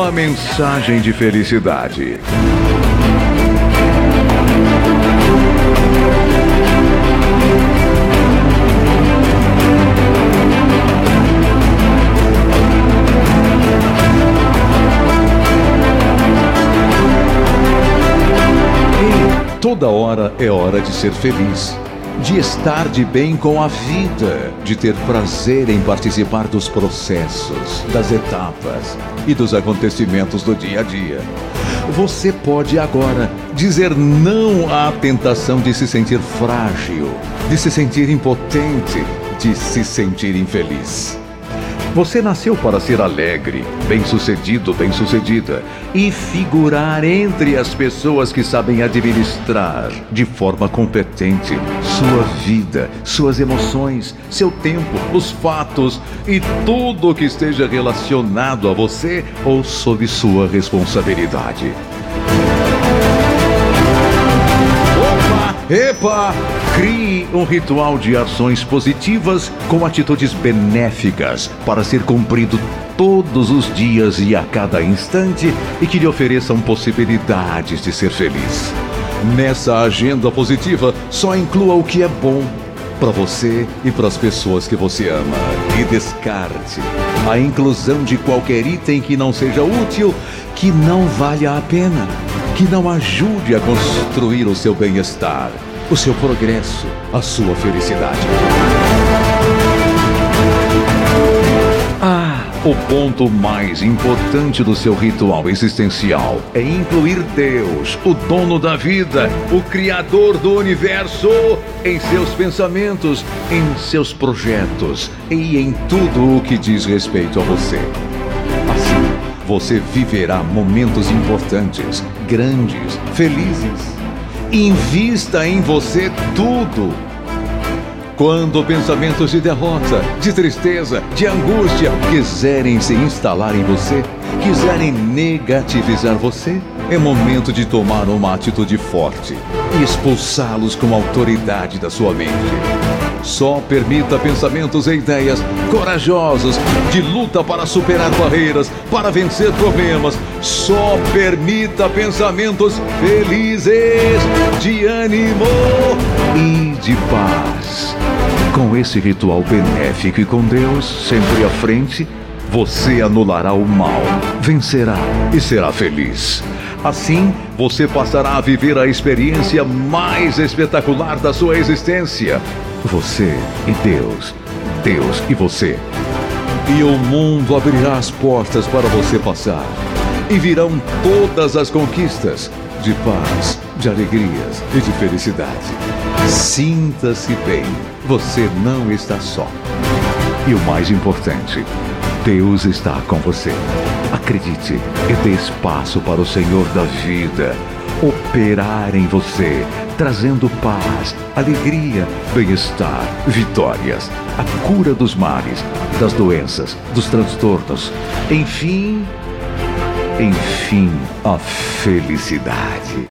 uma mensagem de felicidade. Toda hora é hora de ser feliz, de estar de bem com a vida, de ter prazer em participar dos processos, das etapas e dos acontecimentos do dia a dia. Você pode agora dizer não à tentação de se sentir frágil, de se sentir impotente, de se sentir infeliz. Você nasceu para ser alegre, bem-sucedido, bem-sucedida e figurar entre as pessoas que sabem administrar de forma competente sua vida, suas emoções, seu tempo, os fatos e tudo o que esteja relacionado a você ou sob sua responsabilidade. Epa! Crie um ritual de ações positivas com atitudes benéficas para ser cumprido todos os dias e a cada instante e que lhe ofereçam possibilidades de ser feliz. Nessa agenda positiva, só inclua o que é bom para você e para as pessoas que você ama e descarte a inclusão de qualquer item que não seja útil, que não valha a pena que não ajude a construir o seu bem-estar, o seu progresso, a sua felicidade. Ah, o ponto mais importante do seu ritual existencial é incluir Deus, o dono da vida, o Criador do universo, em seus pensamentos, em seus projetos e em tudo o que diz respeito a você. Você viverá momentos importantes, grandes, felizes. Invista em você tudo. Quando pensamentos de derrota, de tristeza, de angústia quiserem se instalar em você, quiserem negativizar você, é momento de tomar uma atitude forte e expulsá-los com autoridade da sua mente. Só permita pensamentos e ideias corajosos de luta para superar barreiras, para vencer problemas. Só permita pensamentos felizes, de ânimo e de paz. Com esse ritual benéfico e com Deus sempre à frente, você anulará o mal, vencerá e será feliz. Assim, você passará a viver a experiência mais espetacular da sua existência. Você e Deus, Deus e você. E o mundo abrirá as portas para você passar. E virão todas as conquistas de paz, de alegrias e de felicidade. Sinta-se bem, você não está só. E o mais importante, Deus está com você. Acredite e dê espaço para o Senhor da vida operar em você, trazendo paz, alegria, bem-estar, vitórias, a cura dos males, das doenças, dos transtornos, enfim, enfim, a felicidade.